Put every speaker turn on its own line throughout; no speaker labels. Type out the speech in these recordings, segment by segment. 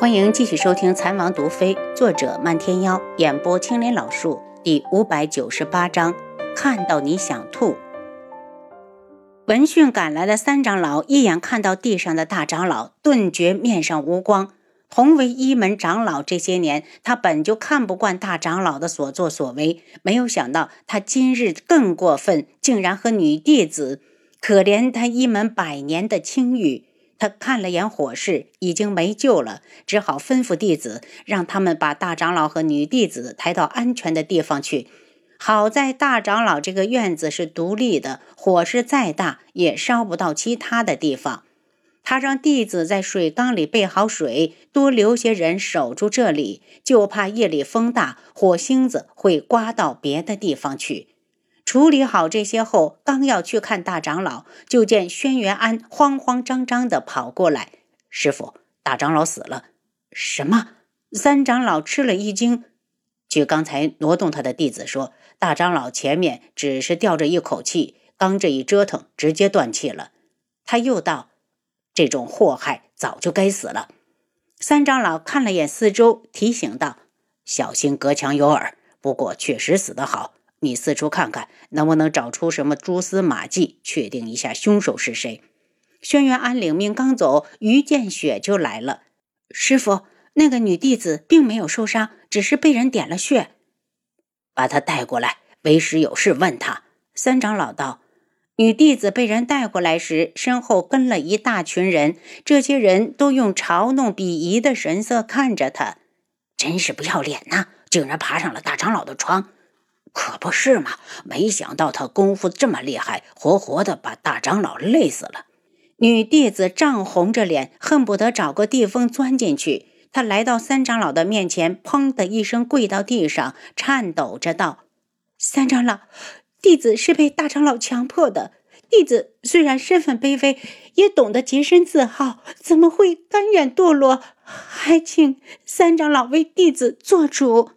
欢迎继续收听《残王毒妃》，作者漫天妖，演播青莲老树，第五百九十八章。看到你想吐。闻讯赶来的三长老一眼看到地上的大长老，顿觉面上无光。同为一门长老，这些年他本就看不惯大长老的所作所为，没有想到他今日更过分，竟然和女弟子。可怜他一门百年的清誉。他看了眼火势，已经没救了，只好吩咐弟子，让他们把大长老和女弟子抬到安全的地方去。好在大长老这个院子是独立的，火势再大也烧不到其他的地方。他让弟子在水缸里备好水，多留些人守住这里，就怕夜里风大，火星子会刮到别的地方去。处理好这些后，刚要去看大长老，就见轩辕安慌慌张张地跑过来：“师傅，大长老死了。”“什么？”三长老吃了一惊。据刚才挪动他的弟子说，大长老前面只是吊着一口气，刚这一折腾，直接断气了。他又道：“这种祸害早就该死了。”三长老看了眼四周，提醒道：“小心隔墙有耳。不过确实死得好。”你四处看看，能不能找出什么蛛丝马迹，确定一下凶手是谁？轩辕安领命刚走，于建雪就来了。师傅，那个女弟子并没有受伤，只是被人点了穴。把她带过来，为师有事问她。三长老道。女弟子被人带过来时，身后跟了一大群人，这些人都用嘲弄、鄙夷的神色看着她。真是不要脸呐！竟然爬上了大长老的床。可不是嘛！没想到他功夫这么厉害，活活的把大长老累死了。女弟子涨红着脸，恨不得找个地缝钻进去。她来到三长老的面前，砰的一声跪到地上，颤抖着道：“三长老，弟子是被大长老强迫的。弟子虽然身份卑微，也懂得洁身自好，怎么会甘愿堕落？还请三长老为弟子做主。”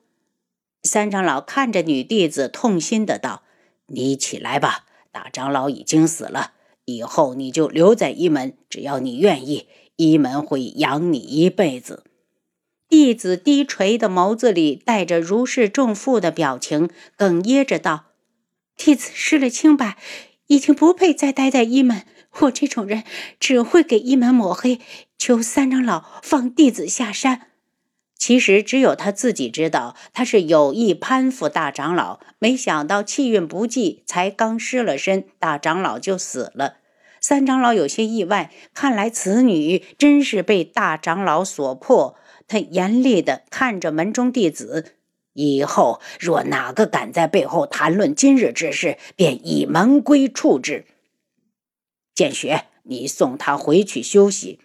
三长老看着女弟子，痛心的道：“你起来吧，大长老已经死了，以后你就留在一门，只要你愿意，一门会养你一辈子。”弟子低垂的眸子里带着如释重负的表情，哽咽着道：“弟子失了清白，已经不配再待在一门。我这种人只会给一门抹黑，求三长老放弟子下山。”其实只有他自己知道，他是有意攀附大长老，没想到气运不济，才刚失了身，大长老就死了。三长老有些意外，看来此女真是被大长老所迫。他严厉地看着门中弟子，以后若哪个敢在背后谈论今日之事，便以门规处置。建雪，你送他回去休息。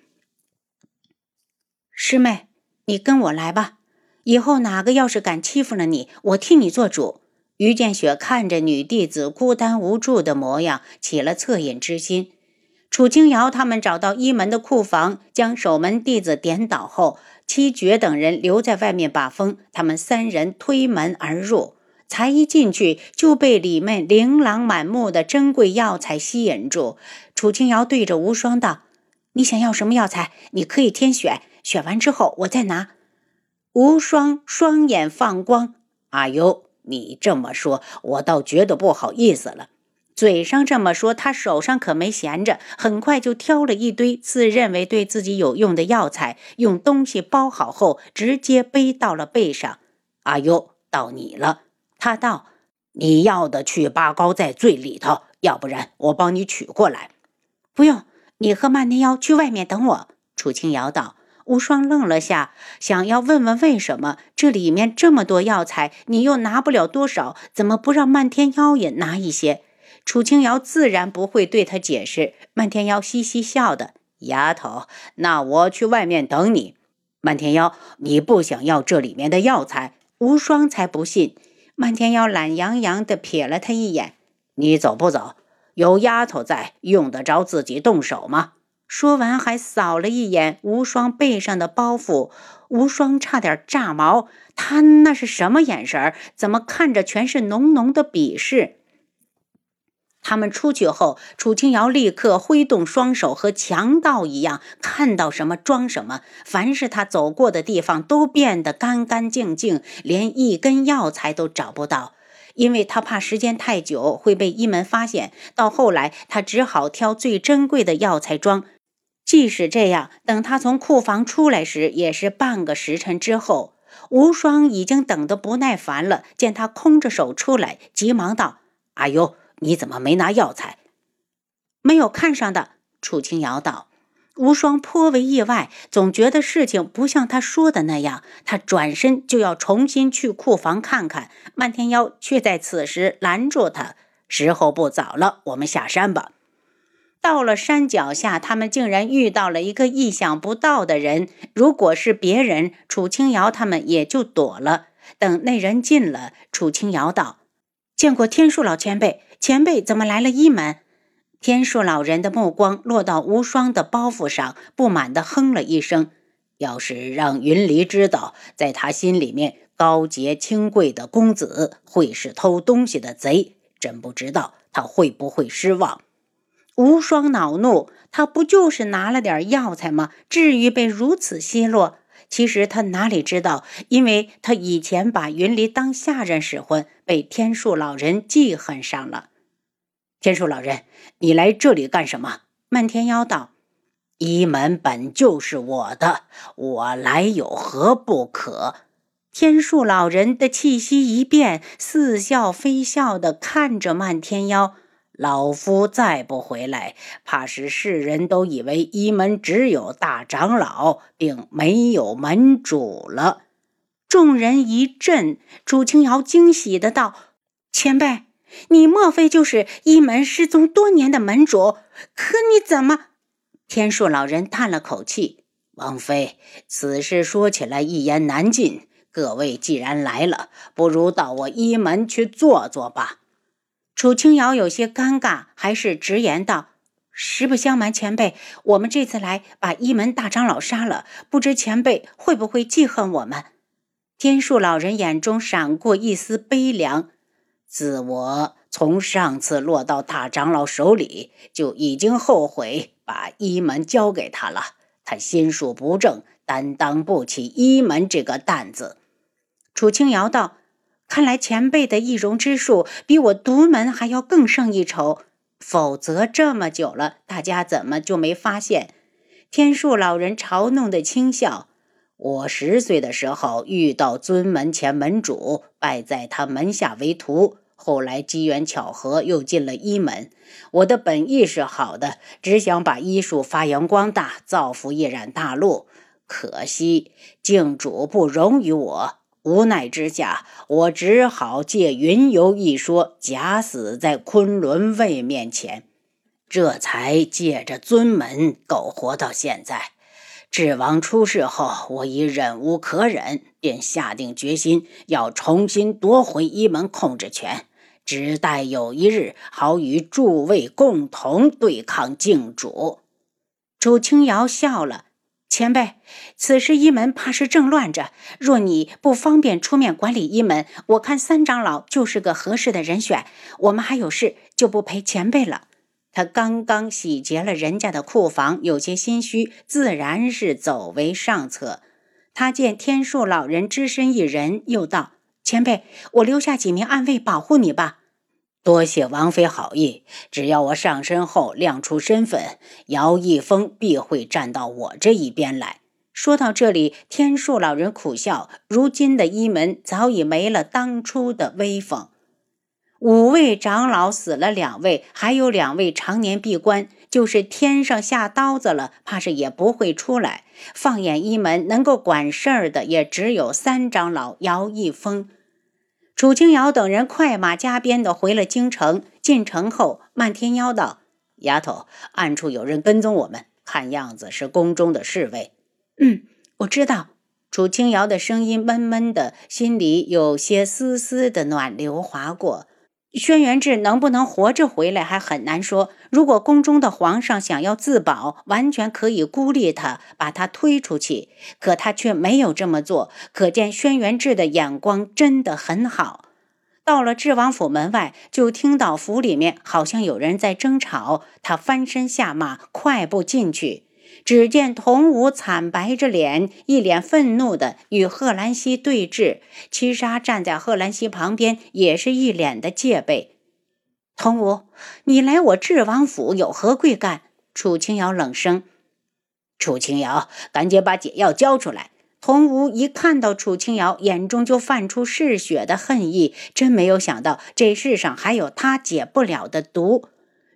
师妹。你跟我来吧，以后哪个要是敢欺负了你，我替你做主。于建雪看着女弟子孤单无助的模样，起了恻隐之心。楚清瑶他们找到一门的库房，将守门弟子点倒后，七绝等人留在外面把风。他们三人推门而入，才一进去就被里面琳琅满目的珍贵药材吸引住。楚清瑶对着无双道：“你想要什么药材？你可以添选。”选完之后，我再拿。无双双眼放光，阿尤，你这么说，我倒觉得不好意思了。嘴上这么说，他手上可没闲着，很快就挑了一堆自认为对自己有用的药材，用东西包好后，直接背到了背上。阿尤，到你了。他道：“你要的去八膏在最里头，要不然我帮你取过来。”不用，你和漫天妖去外面等我。楚清瑶道。无双愣了下，想要问问为什么这里面这么多药材，你又拿不了多少，怎么不让漫天妖也拿一些？楚清瑶自然不会对他解释。漫天妖嘻嘻笑的，丫头，那我去外面等你。漫天妖，你不想要这里面的药材？无双才不信。漫天妖懒洋洋地瞥了他一眼，你走不走？有丫头在，用得着自己动手吗？说完，还扫了一眼无双背上的包袱，无双差点炸毛。他那是什么眼神？怎么看着全是浓浓的鄙视？他们出去后，楚清瑶立刻挥动双手，和强盗一样，看到什么装什么。凡是他走过的地方，都变得干干净净，连一根药材都找不到。因为他怕时间太久会被一门发现，到后来他只好挑最珍贵的药材装。即使这样，等他从库房出来时，也是半个时辰之后。无双已经等得不耐烦了，见他空着手出来，急忙道：“阿尤。”你怎么没拿药材？
没有看上的。楚清瑶道。无双颇为意外，总觉得事情不像他说的那样。他转身就要重新去库房看看，漫天妖却在此时拦住他：“
时候不早了，我们下山吧。”
到了山脚下，他们竟然遇到了一个意想不到的人。如果是别人，楚清瑶他们也就躲了。等那人近了，楚清瑶道：“
见过天树老前辈。”前辈怎么来了？一门
天树老人的目光落到无双的包袱上，不满地哼了一声。
要是让云离知道，在他心里面，高洁清贵的公子会是偷东西的贼，真不知道他会不会失望。
无双恼怒，他不就是拿了点药材吗？至于被如此奚落？其实他哪里知道，因为他以前把云离当下人使唤，被天树老人记恨上了。
天树老人，你来这里干什么？
漫天妖道：“
一门本就是我的，我来有何不可？”
天树老人的气息一变，似笑非笑的看着漫天妖。
老夫再不回来，怕是世人都以为一门只有大长老，并没有门主了。
众人一震，朱清瑶惊喜的道：“前辈，你莫非就是一门失踪多年的门主？可你怎么？”
天树老人叹了口气：“王妃，此事说起来一言难尽。各位既然来了，不如到我一门去坐坐吧。”
楚清瑶有些尴尬，还是直言道：“实不相瞒，前辈，我们这次来把一门大长老杀了，不知前辈会不会记恨我们？”
天树老人眼中闪过一丝悲凉。自我从上次落到大长老手里，就已经后悔把一门交给他了。他心术不正，担当不起一门这个担子。
楚清瑶道。看来前辈的易容之术比我独门还要更胜一筹，否则这么久了，大家怎么就没发现？天树老人嘲弄的轻笑：“
我十岁的时候遇到尊门前门主，拜在他门下为徒，后来机缘巧合又进了医门。我的本意是好的，只想把医术发扬光大，造福一染大陆。可惜镜主不容于我。”无奈之下，我只好借云游一说，假死在昆仑卫面前，这才借着尊门苟活到现在。智王出事后，我已忍无可忍，便下定决心要重新夺回一门控制权，只待有一日，好与诸位共同对抗镜主。
楚清瑶笑了。前辈，此时一门怕是正乱着。若你不方便出面管理一门，我看三长老就是个合适的人选。我们还有事，就不陪前辈了。他刚刚洗劫了人家的库房，有些心虚，自然是走为上策。他见天树老人只身一人，又道：“前辈，我留下几名暗卫保护你吧。”
多谢王妃好意，只要我上身后亮出身份，姚一峰必会站到我这一边来。
说到这里，天树老人苦笑：如今的一门早已没了当初的威风。五位长老死了两位，还有两位常年闭关，就是天上下刀子了，怕是也不会出来。放眼一门，能够管事儿的也只有三长老姚一峰。楚清瑶等人快马加鞭的回了京城。进城后，漫天妖道：“
丫头，暗处有人跟踪我们，看样子是宫中的侍卫。”“
嗯，我知道。”楚清瑶的声音闷闷的，心里有些丝丝的暖流划过。轩辕志能不能活着回来还很难说。如果宫中的皇上想要自保，完全可以孤立他，把他推出去。可他却没有这么做，可见轩辕志的眼光真的很好。
到了智王府门外，就听到府里面好像有人在争吵。他翻身下马，快步进去。只见童武惨白着脸，一脸愤怒的与贺兰溪对峙。七杀站在贺兰溪旁边，也是一脸的戒备。童武，你来我智王府有何贵干？楚清瑶冷声：“
楚清瑶，赶紧把解药交出来！”
童武一看到楚清瑶，眼中就泛出嗜血的恨意。真没有想到，这世上还有他解不了的毒。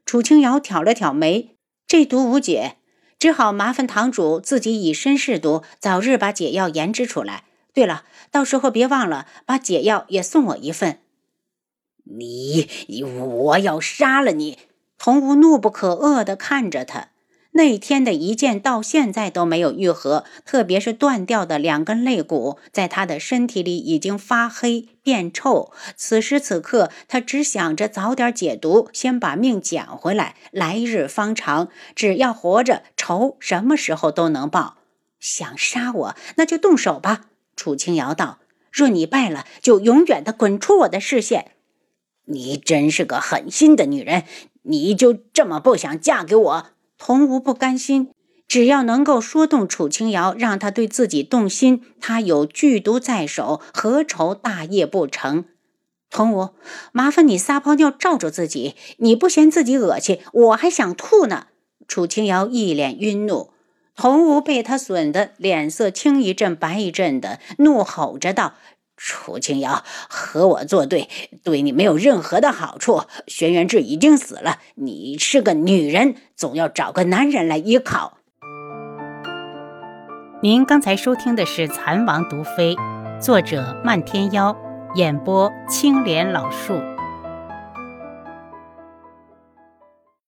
楚清瑶挑了挑眉：“这毒无解，只好麻烦堂主自己以身试毒，早日把解药研制出来。对了，到时候别忘了把解药也送我一份。”
你，我要杀了你！
童无怒不可遏的看着他。那天的一剑到现在都没有愈合，特别是断掉的两根肋骨，在他的身体里已经发黑变臭。此时此刻，他只想着早点解毒，先把命捡回来，来日方长。只要活着，仇什么时候都能报。想杀我，那就动手吧。楚清瑶道：“若你败了，就永远的滚出我的视线。”
你真是个狠心的女人，你就这么不想嫁给我？
童无不甘心，只要能够说动楚清瑶，让他对自己动心，他有剧毒在手，何愁大业不成？童无，麻烦你撒泡尿罩住自己，你不嫌自己恶心，我还想吐呢。楚清瑶一脸晕怒，童无被他损得脸色青一阵白一阵的，怒吼着道。
楚清瑶和我作对，对你没有任何的好处。轩辕志已经死了，你是个女人，总要找个男人来依靠。
您刚才收听的是《蚕王毒妃》，作者漫天妖，演播青莲老树。